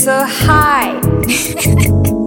so high.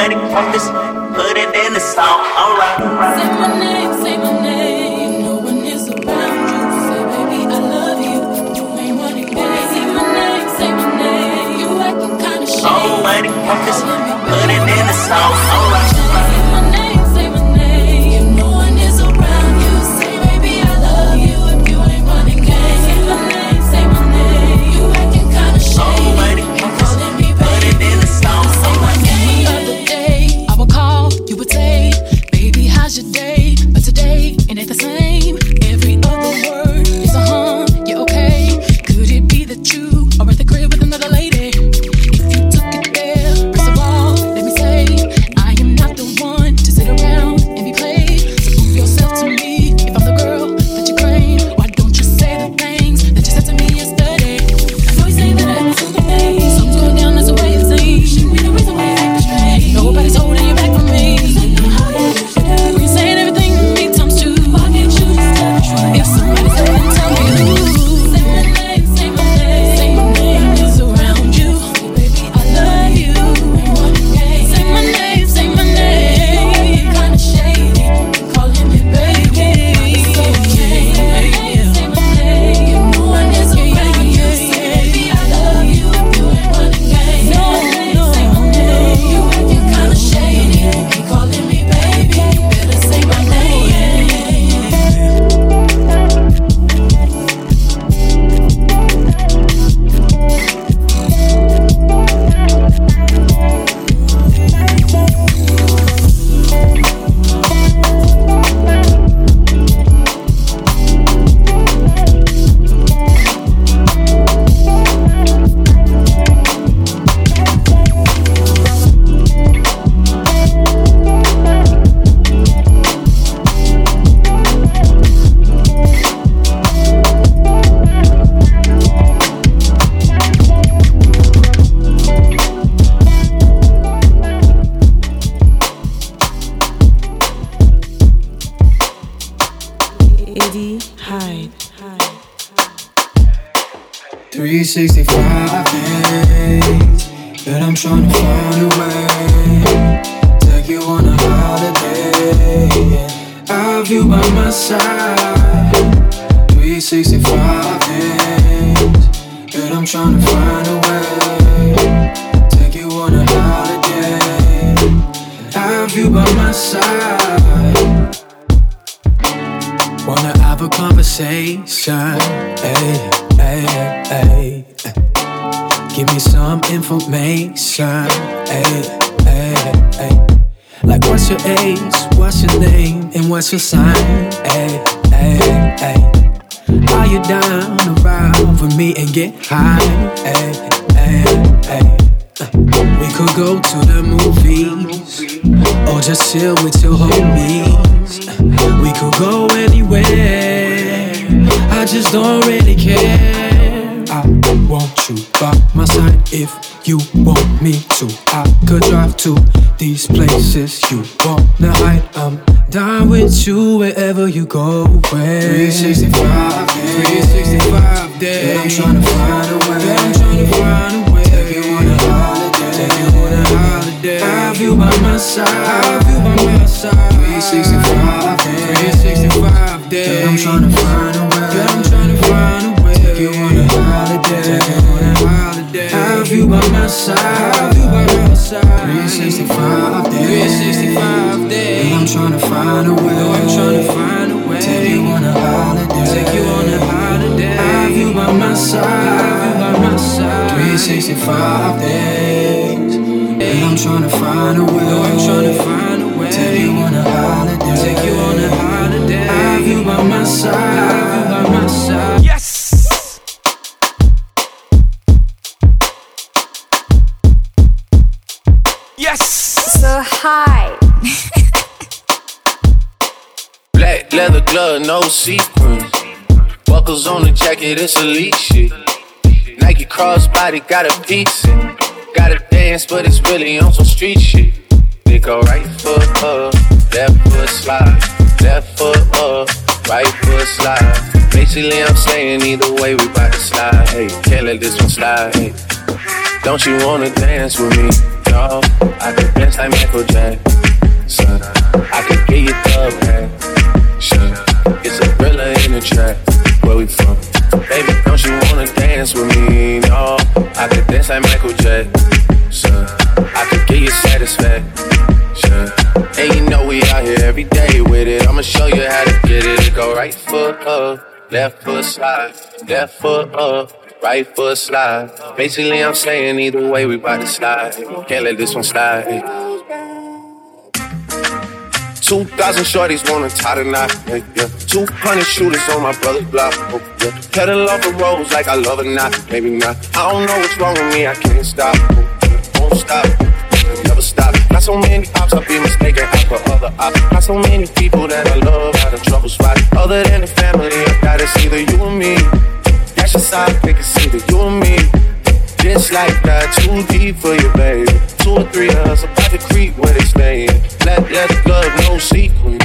money from this, put it in the song. Alright. Say my name, say my name. No one is around you. Say, baby, I love you. Ain't running. Say my name, say my name. You kind of shady. Money this, put it in the song. my side. Wanna have a conversation? Hey, hey, hey. Give me some information. Hey, hey, hey. Like, what's your age? What's your name? And what's your sign? Hey, hey, hey. Are you down to ride with me and get high? Hey, hey, hey. We could go to the movies or just chill with your homies. We could go anywhere. I just don't really care. I want you by my side if you want me to. I could drive to these places you wanna hide. I'm down with you wherever you go. Where 365, 365 days. Yeah, I'm trying to find a way. I'm trying to find a way. Side. Have you by my side. 365 days. 365 days. Yeah, I'm trying to find a way. Yeah, I'm trying to find a way. Take you on a holiday. Take you on a holiday. Have you by my side. You by my side. 365 days. 365 days. And I'm trying to find a way. I'm trying to find a way. Take you on a holiday. Take you on a holiday. Have you by my side. You by my side. 365 days. And I'm trying to find a way. I'm trying to find a way. Take you on a holiday. Take you on a holiday. Have you by my side. Have you by my side. Yes. Yes. So high. Black leather glove, no sequins. Buckles on the jacket, it's elite shit. Nike crossbody got a piece. in. Gotta dance, but it's really on some street shit. They go right foot up, left foot slide, left foot up, right foot slide. Basically, I'm saying either way, we bout to slide. Hey, can't let this one slide. Hey. Don't you wanna dance with me? No, I could dance like Michael Jackson. I could get you the passion. It's a thriller in the track. Where we from? Baby, don't you wanna dance with me? No, I could dance like Michael Jackson. I can get you satisfaction. And you know we out here every day with it. I'ma show you how to get it. Go right foot up, left foot slide, left foot up. Right foot slide. Basically, I'm saying either way, we bout to slide. Can't let this one slide. 2,000 shorties wanna tie the knot. Yeah, yeah. 200 shooters on my brother's block. Oh, yeah. Pedal off the roads like I love it not. Maybe not. I don't know what's wrong with me. I can't stop. Oh. Won't stop. Never stop. Not so many ops, I'll be mistaken for other ops. Not so many people that I love out of trouble spot. Other than the family, I got it's either you or me. That's your side, pick it's either you and me. Just like that, too deep for you, baby. Two or three of us about to creep where they staying. Let let glove, no sequin.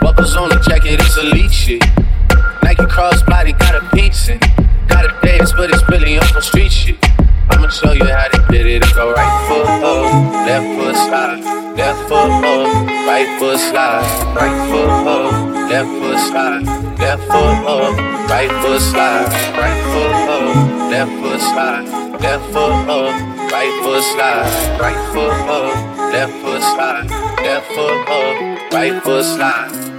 Buckles on the jacket, it's elite shit. Nike crossbody got a piece in. Got a dance, but it's really on some street shit. I'ma show you how they did it. Go right foot up, left foot slide, left foot up, right foot slide, right foot up, left foot slide, left foot up, right foot slide, right foot up, left foot slide, left foot up, right foot slide, right foot up, left foot slide, left foot up, right foot slide.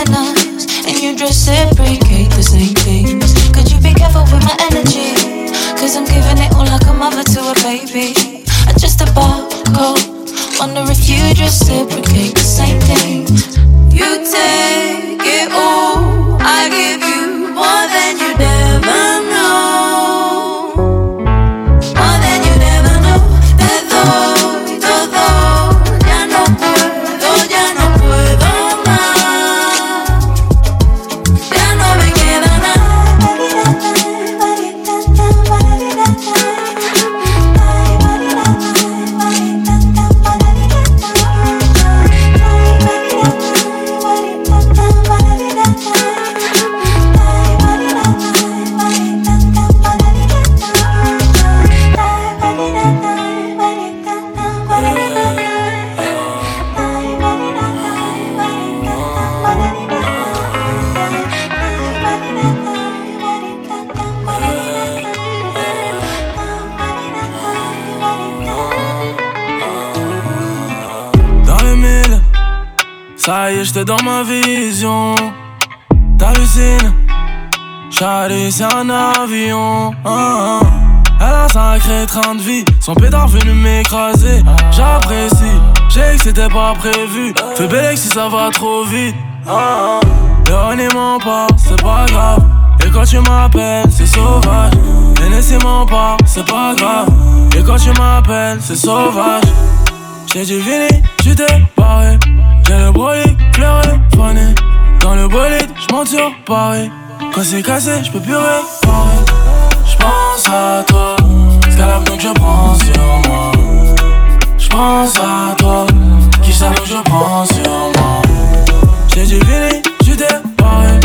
Just us, and you reciprocate the same things. Could you be careful with my energy? Cause I'm giving it all like a mother to a baby. I just about go. Wonder if you reciprocate Charlie, c'est un avion. Ah, ah. Elle a sacré train de vie, son pétard venu m'écraser. J'apprécie, j'ai que c'était pas prévu. Fais belle si ça va trop vite. Ah, ah. pas, c'est pas grave. Et quand tu m'appelles, c'est sauvage. Et laissez-moi pas, c'est pas grave. Et quand tu m'appelles, c'est sauvage. J'ai du vini, tu t'es barré. J'ai le clair et fané. Dans le bolide, j'm'en tire pareil. Quand c'est cassé, j'peux plus réparer. J'pense à toi, scalab donc je prends sur moi. J'pense à toi, qui savent que je prends sur moi. J'ai du vini, tu t'es barré.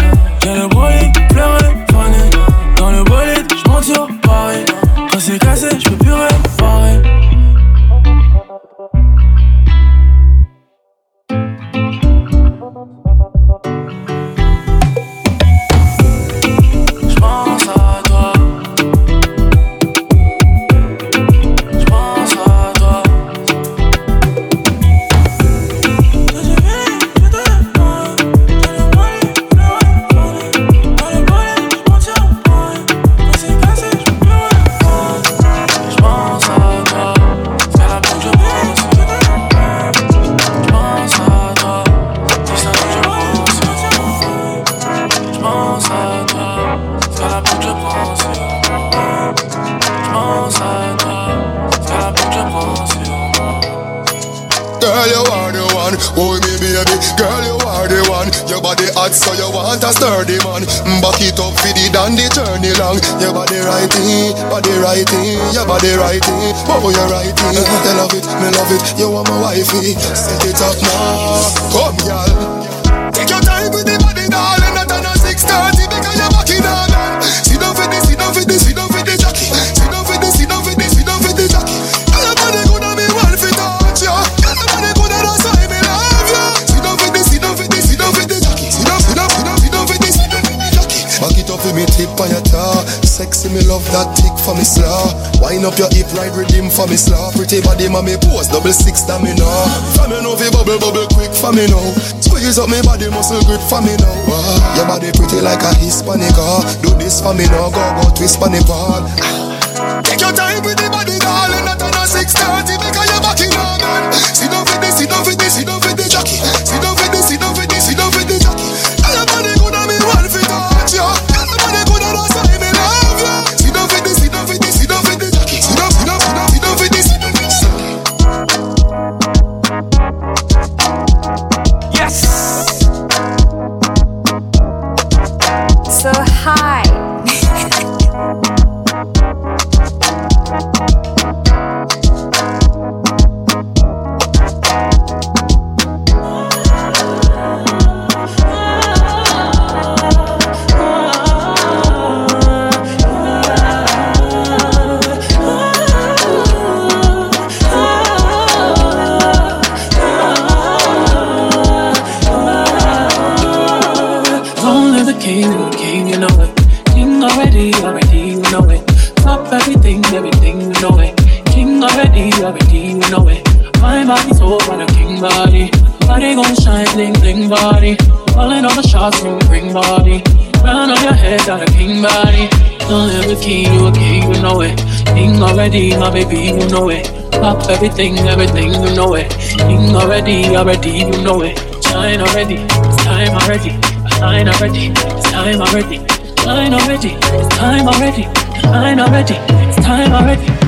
J'ai le clair et fané. Dans le bolide, j'm'en tire pareil. Quand c'est cassé, j'peux plus réparer. My wifey. Set it up now. Come, y'all. Take your time with the body, darling. Not on a 630 because you're back in on. Sit down for this, sit down for this, sit down for the jockey. Sit down for this, sit down for this, sit down for the jockey. Your body gonna be one for touch you. Your body gonna decide me love you. Sit down for this, sit down for this, sit down for the jockey. Sit down, sit down, sit down, sit down for this, sit down for the jockey. Back it up with me tip on your tar. Sexy, me love that tick for me slaw. Wind up your hip, ride redeem for me slaw. Pretty body, mommy pose, double six that me know. For me know, fi bubble, bubble quick for me now. Squeeze up me body, muscle grip for me now. Ah, your body pretty like a Hispanic. Ah, do this for me now, go go twist for the ball. Take your time with the body, darling. Not on a 630 because you're back in on man. Sit down body. Only the king, you a you know it. King already, my baby, you know it. Pop everything, everything, you know it. King already, already, you know it. Shine already, it's time already. Shine already, it's time already. Shine already, it's time already. Shine already, it's time already.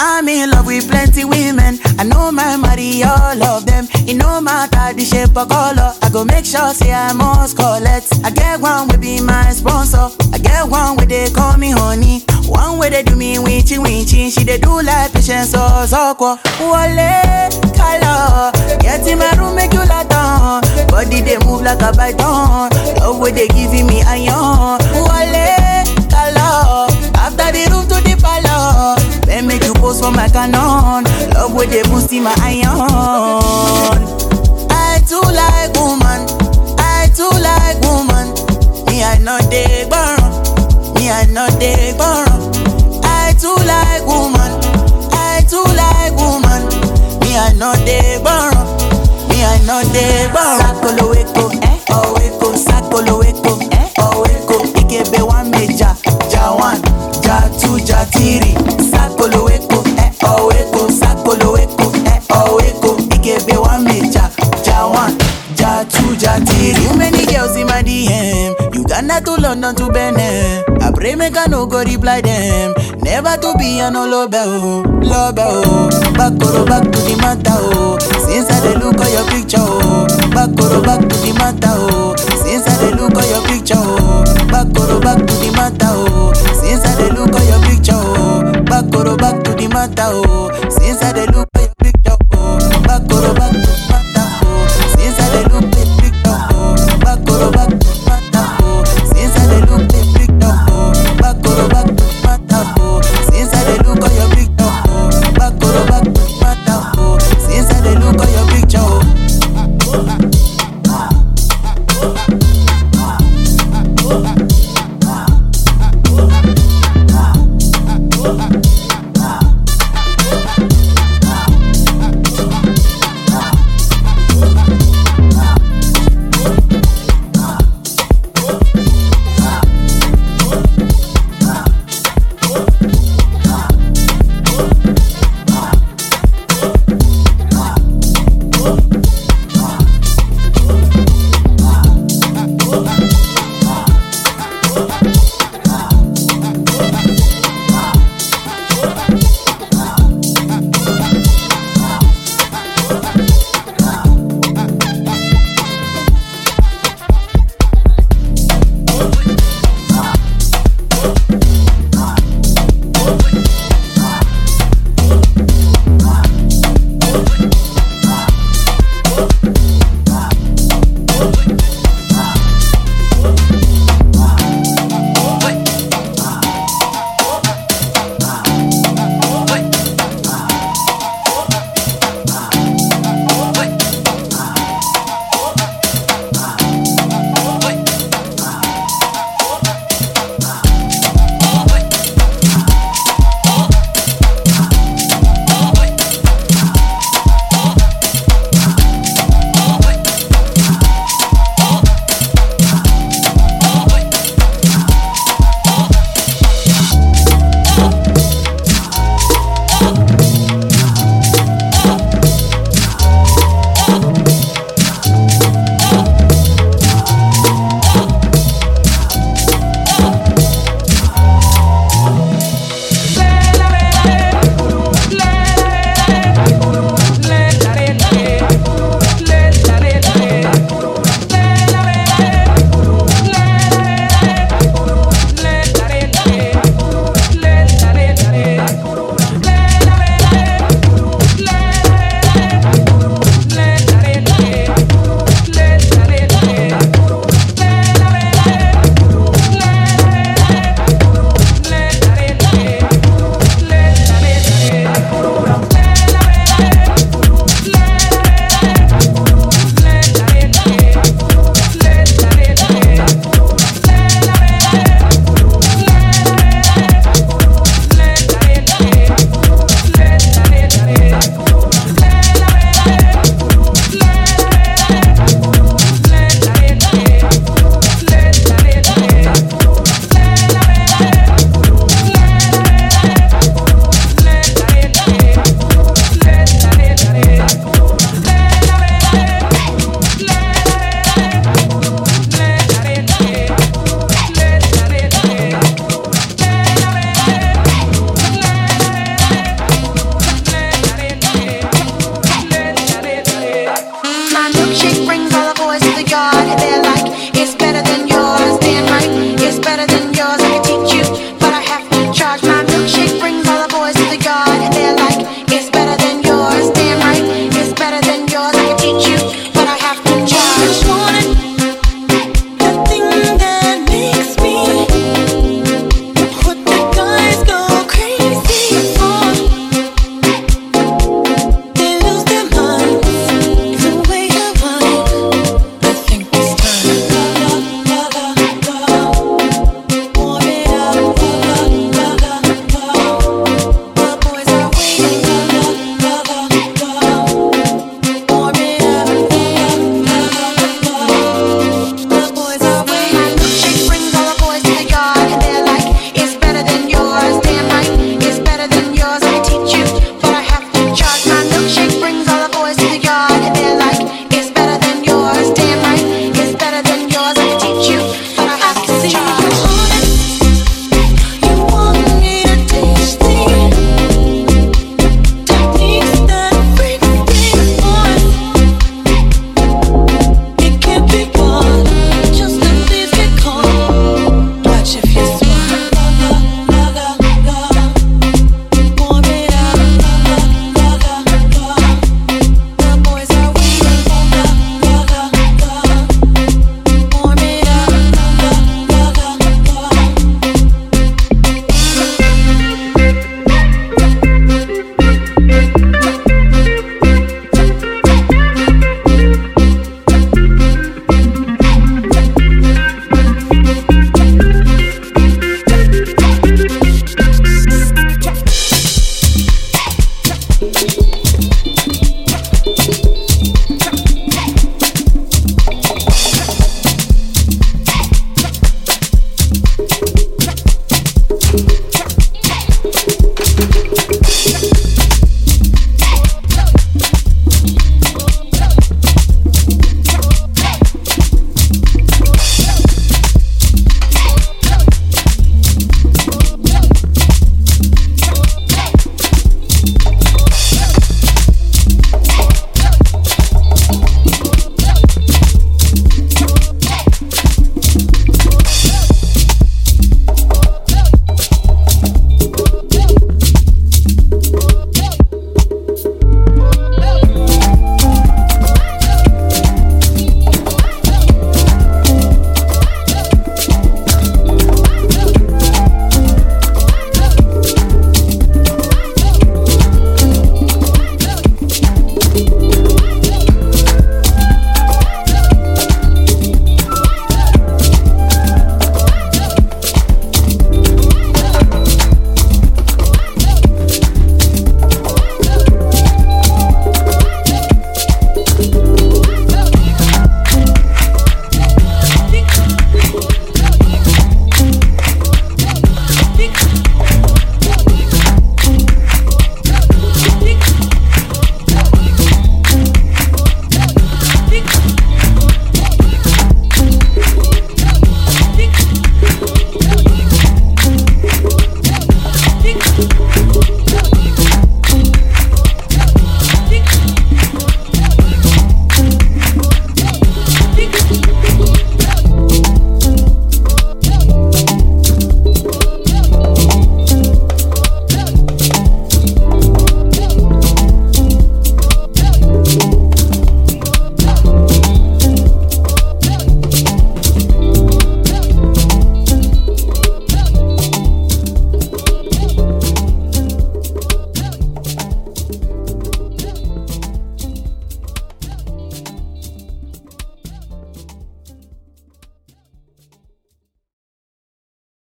I'm in love with plenty women. I know my money, all of them. It no matter the shape or color. I go make sure say I must collect. I get one will be my sponsor. I get one where they call me honey. One way they do me winchy winchy. She they do like patience or soko. Wale color. Get in my room make you like down. Body they move like a python. Love way they giving me iron. Wale color. After the room to the palace. Then make you pose for my canon. Love where they boost in my iron. I too like woman. I too like woman. Me I know they burn. Me I know they burn. I too like woman. I too like woman. Me I know they burn. Me I know they burn. Sakolo weko, eh? Oh weko, sakolo weko, eh? Oh weko, ikebe one meja, ja one, ja two, ja London to Benin. I pray make I no go reply them. Never to be an love oh, love oh. Back or back to the matter oh. Since I dey look at your picture oh. Back or back to the matter oh. Since I dey look at your picture oh. Back or back to the matter oh. Since I dey look at your picture oh. Back or back to the matter oh. Since I dey look Oh.